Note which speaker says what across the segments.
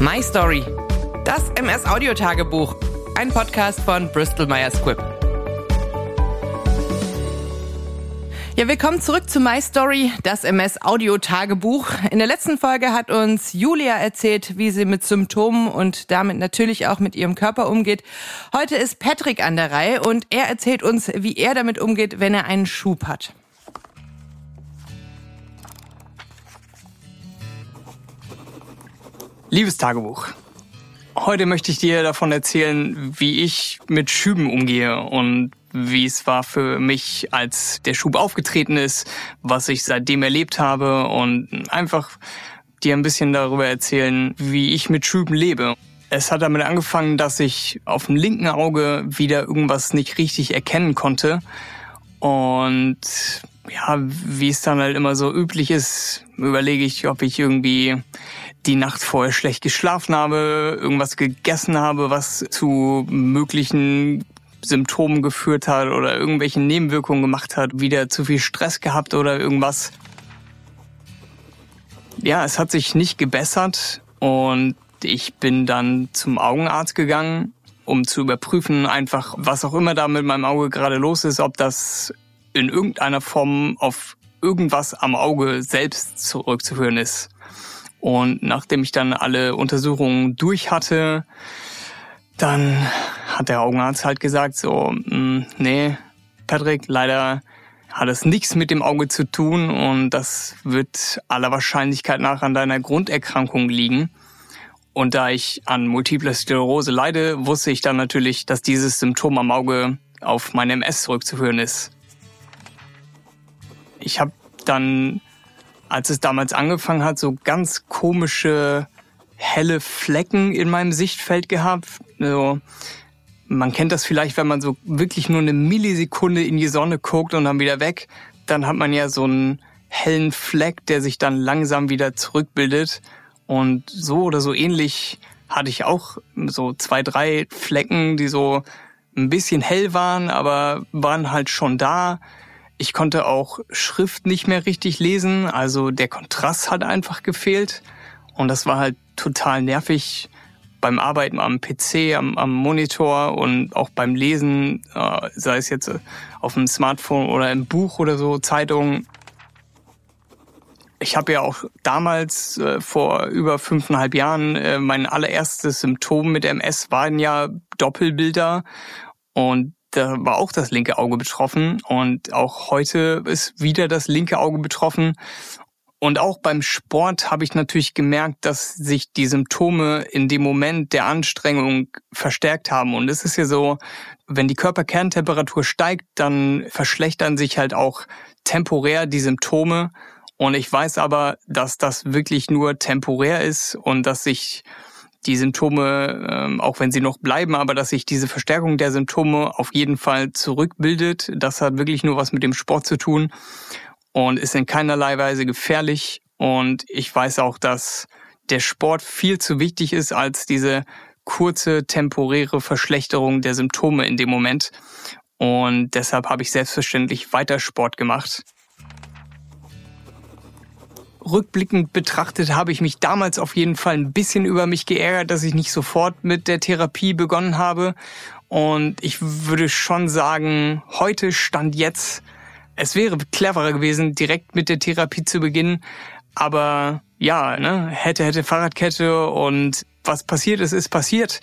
Speaker 1: My Story. Das MS Audiotagebuch. Ein Podcast von Bristol Myers Squibb. Ja, willkommen zurück zu My Story, das MS Audiotagebuch. In der letzten Folge hat uns Julia erzählt, wie sie mit Symptomen und damit natürlich auch mit ihrem Körper umgeht. Heute ist Patrick an der Reihe und er erzählt uns, wie er damit umgeht, wenn er einen Schub hat.
Speaker 2: Liebes Tagebuch. Heute möchte ich dir davon erzählen, wie ich mit Schüben umgehe und wie es war für mich, als der Schub aufgetreten ist, was ich seitdem erlebt habe und einfach dir ein bisschen darüber erzählen, wie ich mit Schüben lebe. Es hat damit angefangen, dass ich auf dem linken Auge wieder irgendwas nicht richtig erkennen konnte und ja, wie es dann halt immer so üblich ist, überlege ich, ob ich irgendwie die Nacht vorher schlecht geschlafen habe, irgendwas gegessen habe, was zu möglichen Symptomen geführt hat oder irgendwelche Nebenwirkungen gemacht hat, wieder zu viel Stress gehabt oder irgendwas. Ja, es hat sich nicht gebessert und ich bin dann zum Augenarzt gegangen, um zu überprüfen, einfach was auch immer da mit meinem Auge gerade los ist, ob das in irgendeiner Form auf irgendwas am Auge selbst zurückzuführen ist. Und nachdem ich dann alle Untersuchungen durch hatte, dann hat der Augenarzt halt gesagt, so, mm, nee, Patrick, leider hat es nichts mit dem Auge zu tun und das wird aller Wahrscheinlichkeit nach an deiner Grunderkrankung liegen. Und da ich an Multiple Sklerose leide, wusste ich dann natürlich, dass dieses Symptom am Auge auf meine MS zurückzuführen ist. Ich habe dann, als es damals angefangen hat, so ganz komische helle Flecken in meinem Sichtfeld gehabt. So, man kennt das vielleicht, wenn man so wirklich nur eine Millisekunde in die Sonne guckt und dann wieder weg. Dann hat man ja so einen hellen Fleck, der sich dann langsam wieder zurückbildet. Und so oder so ähnlich hatte ich auch so zwei, drei Flecken, die so ein bisschen hell waren, aber waren halt schon da. Ich konnte auch Schrift nicht mehr richtig lesen, also der Kontrast hat einfach gefehlt. Und das war halt total nervig beim Arbeiten am PC, am, am Monitor und auch beim Lesen, äh, sei es jetzt äh, auf dem Smartphone oder im Buch oder so, Zeitungen. Ich habe ja auch damals äh, vor über fünfeinhalb Jahren äh, mein allererstes Symptom mit MS waren ja Doppelbilder und da war auch das linke Auge betroffen und auch heute ist wieder das linke Auge betroffen und auch beim Sport habe ich natürlich gemerkt, dass sich die Symptome in dem Moment der Anstrengung verstärkt haben. Und es ist ja so, wenn die Körperkerntemperatur steigt, dann verschlechtern sich halt auch temporär die Symptome. Und ich weiß aber, dass das wirklich nur temporär ist und dass sich die Symptome, ähm, auch wenn sie noch bleiben, aber dass sich diese Verstärkung der Symptome auf jeden Fall zurückbildet. Das hat wirklich nur was mit dem Sport zu tun und ist in keinerlei Weise gefährlich. Und ich weiß auch, dass der Sport viel zu wichtig ist als diese kurze temporäre Verschlechterung der Symptome in dem Moment. Und deshalb habe ich selbstverständlich weiter Sport gemacht. Rückblickend betrachtet habe ich mich damals auf jeden Fall ein bisschen über mich geärgert, dass ich nicht sofort mit der Therapie begonnen habe. Und ich würde schon sagen, heute stand jetzt es wäre cleverer gewesen, direkt mit der Therapie zu beginnen. Aber ja, ne, hätte, hätte Fahrradkette und was passiert ist, ist passiert.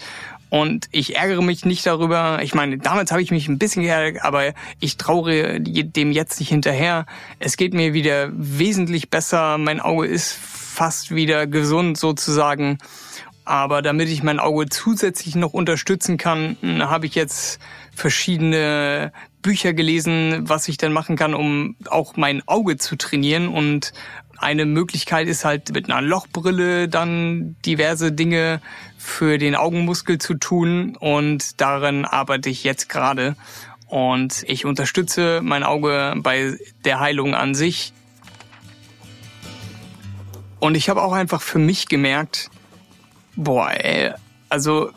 Speaker 2: Und ich ärgere mich nicht darüber. Ich meine, damals habe ich mich ein bisschen geärgert, aber ich traure dem jetzt nicht hinterher. Es geht mir wieder wesentlich besser. Mein Auge ist fast wieder gesund sozusagen. Aber damit ich mein Auge zusätzlich noch unterstützen kann, habe ich jetzt verschiedene Bücher gelesen, was ich dann machen kann, um auch mein Auge zu trainieren. Und eine Möglichkeit ist halt mit einer Lochbrille dann diverse Dinge für den Augenmuskel zu tun. Und daran arbeite ich jetzt gerade. Und ich unterstütze mein Auge bei der Heilung an sich. Und ich habe auch einfach für mich gemerkt, boah, ey, also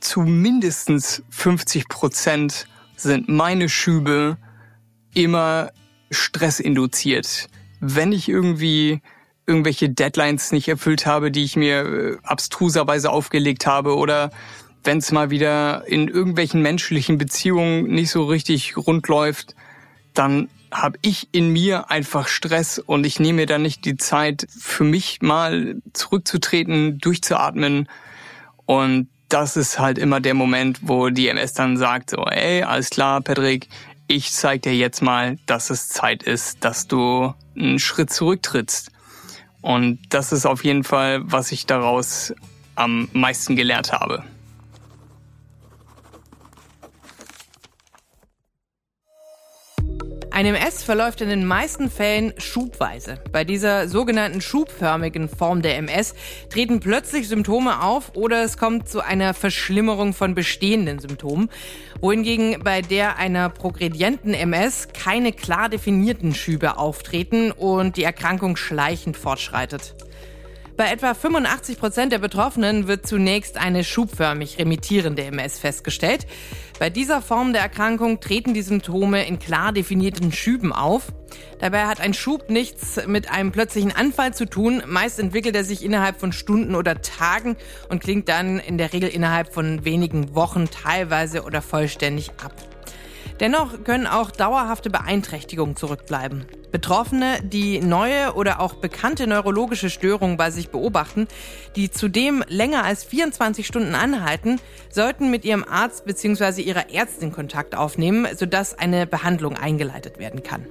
Speaker 2: zu mindestens 50 Prozent sind meine Schübe immer stressinduziert. Wenn ich irgendwie irgendwelche Deadlines nicht erfüllt habe, die ich mir äh, abstruserweise aufgelegt habe oder wenn es mal wieder in irgendwelchen menschlichen Beziehungen nicht so richtig rund läuft, dann habe ich in mir einfach Stress und ich nehme mir dann nicht die Zeit für mich mal zurückzutreten, durchzuatmen. Und das ist halt immer der Moment, wo die MS dann sagt so, ey, alles klar, Patrick, ich zeig dir jetzt mal, dass es Zeit ist, dass du einen Schritt zurücktrittst. Und das ist auf jeden Fall, was ich daraus am meisten gelernt habe.
Speaker 1: Ein MS verläuft in den meisten Fällen schubweise. Bei dieser sogenannten schubförmigen Form der MS treten plötzlich Symptome auf oder es kommt zu einer Verschlimmerung von bestehenden Symptomen, wohingegen bei der einer progredienten MS keine klar definierten Schübe auftreten und die Erkrankung schleichend fortschreitet. Bei etwa 85 Prozent der Betroffenen wird zunächst eine schubförmig remittierende MS festgestellt. Bei dieser Form der Erkrankung treten die Symptome in klar definierten Schüben auf. Dabei hat ein Schub nichts mit einem plötzlichen Anfall zu tun. Meist entwickelt er sich innerhalb von Stunden oder Tagen und klingt dann in der Regel innerhalb von wenigen Wochen teilweise oder vollständig ab. Dennoch können auch dauerhafte Beeinträchtigungen zurückbleiben. Betroffene, die neue oder auch bekannte neurologische Störungen bei sich beobachten, die zudem länger als 24 Stunden anhalten, sollten mit ihrem Arzt bzw. ihrer Ärztin Kontakt aufnehmen, sodass eine Behandlung eingeleitet werden kann.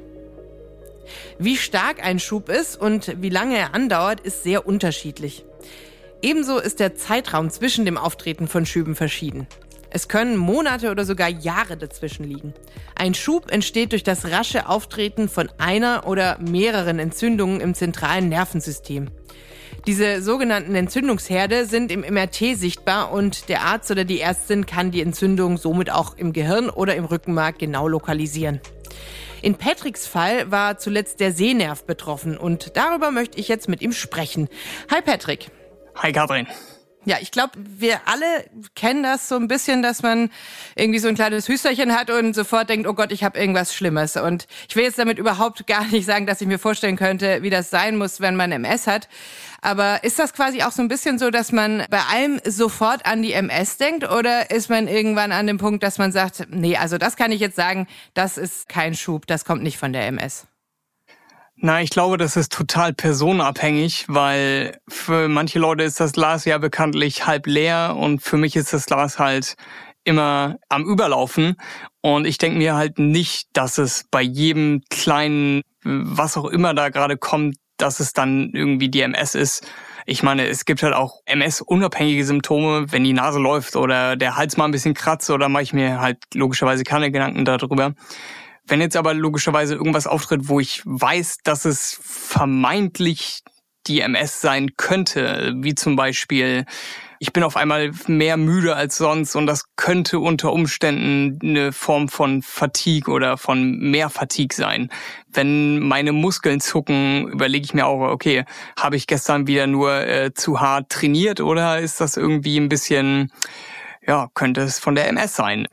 Speaker 1: Wie stark ein Schub ist und wie lange er andauert, ist sehr unterschiedlich. Ebenso ist der Zeitraum zwischen dem Auftreten von Schüben verschieden. Es können Monate oder sogar Jahre dazwischen liegen. Ein Schub entsteht durch das rasche Auftreten von einer oder mehreren Entzündungen im zentralen Nervensystem. Diese sogenannten Entzündungsherde sind im MRT sichtbar und der Arzt oder die Ärztin kann die Entzündung somit auch im Gehirn oder im Rückenmark genau lokalisieren. In Patricks Fall war zuletzt der Sehnerv betroffen und darüber möchte ich jetzt mit ihm sprechen. Hi Patrick.
Speaker 2: Hi Katrin.
Speaker 1: Ja, ich glaube, wir alle kennen das so ein bisschen, dass man irgendwie so ein kleines Hüsterchen hat und sofort denkt, oh Gott, ich habe irgendwas Schlimmes. Und ich will jetzt damit überhaupt gar nicht sagen, dass ich mir vorstellen könnte, wie das sein muss, wenn man MS hat. Aber ist das quasi auch so ein bisschen so, dass man bei allem sofort an die MS denkt? Oder ist man irgendwann an dem Punkt, dass man sagt, nee, also das kann ich jetzt sagen, das ist kein Schub, das kommt nicht von der MS?
Speaker 2: Na, ich glaube, das ist total personenabhängig, weil für manche Leute ist das Glas ja bekanntlich halb leer und für mich ist das Glas halt immer am Überlaufen. Und ich denke mir halt nicht, dass es bei jedem kleinen, was auch immer da gerade kommt, dass es dann irgendwie die MS ist. Ich meine, es gibt halt auch MS-unabhängige Symptome, wenn die Nase läuft oder der Hals mal ein bisschen kratzt oder mache ich mir halt logischerweise keine Gedanken darüber. Wenn jetzt aber logischerweise irgendwas auftritt, wo ich weiß, dass es vermeintlich die MS sein könnte, wie zum Beispiel, ich bin auf einmal mehr müde als sonst und das könnte unter Umständen eine Form von Fatigue oder von mehr Fatigue sein. Wenn meine Muskeln zucken, überlege ich mir auch, okay, habe ich gestern wieder nur äh, zu hart trainiert oder ist das irgendwie ein bisschen, ja, könnte es von der MS sein?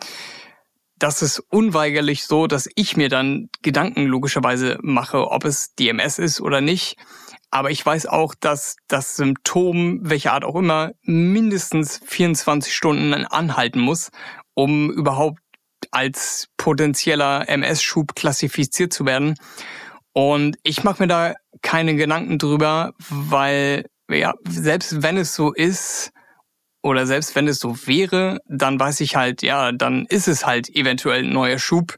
Speaker 2: Das ist unweigerlich so, dass ich mir dann Gedanken logischerweise mache, ob es DMS ist oder nicht. Aber ich weiß auch, dass das Symptom, welche Art auch immer, mindestens 24 Stunden anhalten muss, um überhaupt als potenzieller MS-Schub klassifiziert zu werden. Und ich mache mir da keine Gedanken drüber, weil ja, selbst wenn es so ist, oder selbst wenn es so wäre, dann weiß ich halt, ja, dann ist es halt eventuell ein neuer Schub.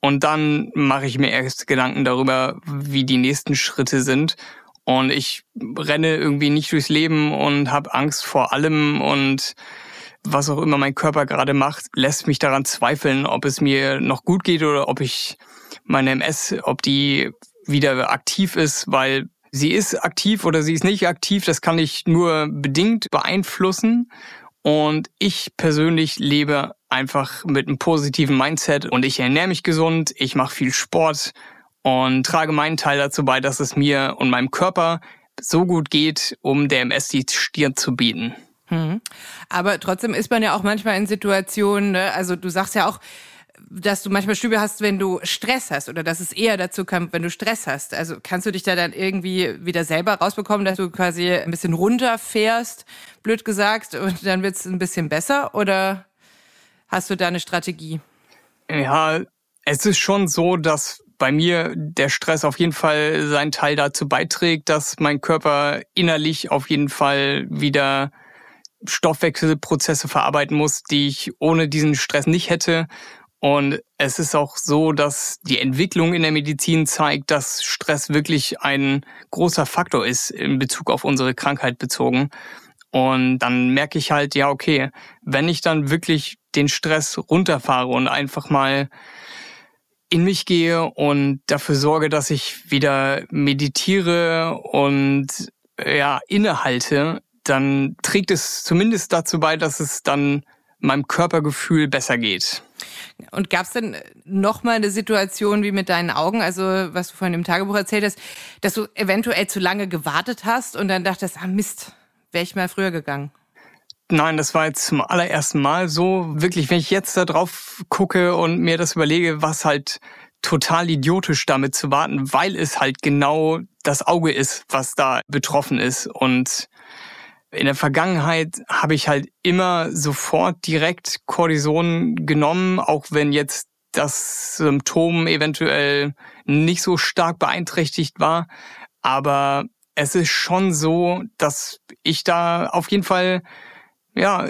Speaker 2: Und dann mache ich mir erst Gedanken darüber, wie die nächsten Schritte sind. Und ich renne irgendwie nicht durchs Leben und habe Angst vor allem und was auch immer mein Körper gerade macht, lässt mich daran zweifeln, ob es mir noch gut geht oder ob ich meine MS, ob die wieder aktiv ist, weil Sie ist aktiv oder sie ist nicht aktiv, das kann ich nur bedingt beeinflussen. Und ich persönlich lebe einfach mit einem positiven Mindset und ich ernähre mich gesund, ich mache viel Sport und trage meinen Teil dazu bei, dass es mir und meinem Körper so gut geht, um der MS die Stirn zu bieten.
Speaker 1: Hm. Aber trotzdem ist man ja auch manchmal in Situationen, ne? also du sagst ja auch, dass du manchmal Stübe hast, wenn du Stress hast oder dass es eher dazu kommt, wenn du Stress hast. Also kannst du dich da dann irgendwie wieder selber rausbekommen, dass du quasi ein bisschen runterfährst, blöd gesagt, und dann wird es ein bisschen besser oder hast du da eine Strategie?
Speaker 2: Ja, es ist schon so, dass bei mir der Stress auf jeden Fall seinen Teil dazu beiträgt, dass mein Körper innerlich auf jeden Fall wieder Stoffwechselprozesse verarbeiten muss, die ich ohne diesen Stress nicht hätte. Und es ist auch so, dass die Entwicklung in der Medizin zeigt, dass Stress wirklich ein großer Faktor ist in Bezug auf unsere Krankheit bezogen. Und dann merke ich halt, ja, okay, wenn ich dann wirklich den Stress runterfahre und einfach mal in mich gehe und dafür sorge, dass ich wieder meditiere und ja, innehalte, dann trägt es zumindest dazu bei, dass es dann meinem Körpergefühl besser geht.
Speaker 1: Und gab es denn noch mal eine Situation wie mit deinen Augen, also was du vorhin im Tagebuch erzählt hast, dass du eventuell zu lange gewartet hast und dann dachtest, ah Mist, wäre ich mal früher gegangen?
Speaker 2: Nein, das war jetzt zum allerersten Mal so. Wirklich, wenn ich jetzt da drauf gucke und mir das überlege, was halt total idiotisch damit zu warten, weil es halt genau das Auge ist, was da betroffen ist. Und in der Vergangenheit habe ich halt immer sofort direkt Cortison genommen, auch wenn jetzt das Symptom eventuell nicht so stark beeinträchtigt war. Aber es ist schon so, dass ich da auf jeden Fall, ja,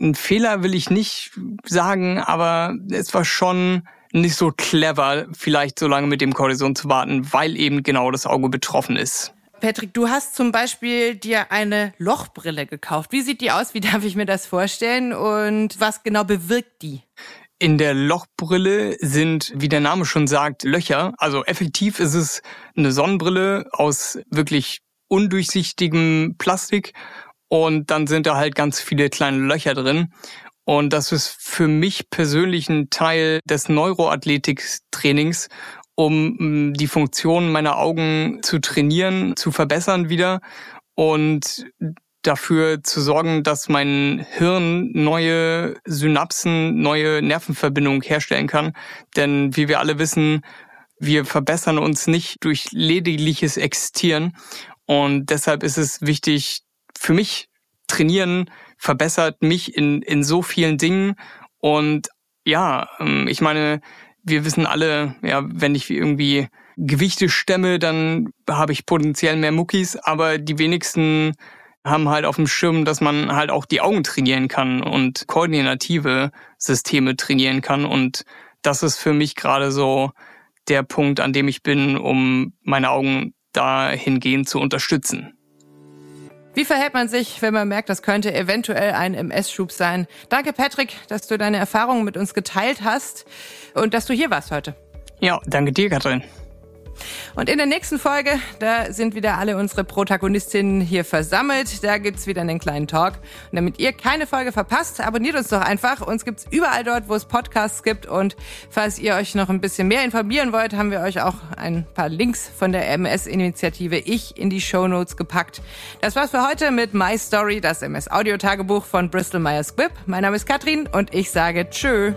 Speaker 2: ein Fehler will ich nicht sagen, aber es war schon nicht so clever, vielleicht so lange mit dem Cortison zu warten, weil eben genau das Auge betroffen ist.
Speaker 1: Patrick, du hast zum Beispiel dir eine Lochbrille gekauft. Wie sieht die aus? Wie darf ich mir das vorstellen? Und was genau bewirkt die?
Speaker 2: In der Lochbrille sind, wie der Name schon sagt, Löcher. Also effektiv ist es eine Sonnenbrille aus wirklich undurchsichtigem Plastik und dann sind da halt ganz viele kleine Löcher drin. Und das ist für mich persönlich ein Teil des Neuroathletiktrainings um mm, die Funktion meiner Augen zu trainieren, zu verbessern wieder und dafür zu sorgen, dass mein Hirn neue Synapsen, neue Nervenverbindungen herstellen kann. Denn wie wir alle wissen, wir verbessern uns nicht durch ledigliches Existieren. Und deshalb ist es wichtig für mich, trainieren verbessert mich in, in so vielen Dingen. Und ja, ähm, ich meine, wir wissen alle, ja, wenn ich irgendwie Gewichte stemme, dann habe ich potenziell mehr Muckis, aber die wenigsten haben halt auf dem Schirm, dass man halt auch die Augen trainieren kann und koordinative Systeme trainieren kann. Und das ist für mich gerade so der Punkt, an dem ich bin, um meine Augen dahingehend zu unterstützen.
Speaker 1: Wie verhält man sich, wenn man merkt, das könnte eventuell ein MS-Schub sein? Danke, Patrick, dass du deine Erfahrungen mit uns geteilt hast und dass du hier warst heute.
Speaker 2: Ja, danke dir, Katrin.
Speaker 1: Und in der nächsten Folge, da sind wieder alle unsere Protagonistinnen hier versammelt. Da gibt's wieder einen kleinen Talk. Und damit ihr keine Folge verpasst, abonniert uns doch einfach. Uns gibt's überall dort, wo es Podcasts gibt. Und falls ihr euch noch ein bisschen mehr informieren wollt, haben wir euch auch ein paar Links von der MS-Initiative Ich in die Show Notes gepackt. Das war's für heute mit My Story, das MS-Audio-Tagebuch von Bristol Myers Squibb. Mein Name ist Katrin und ich sage Tschö.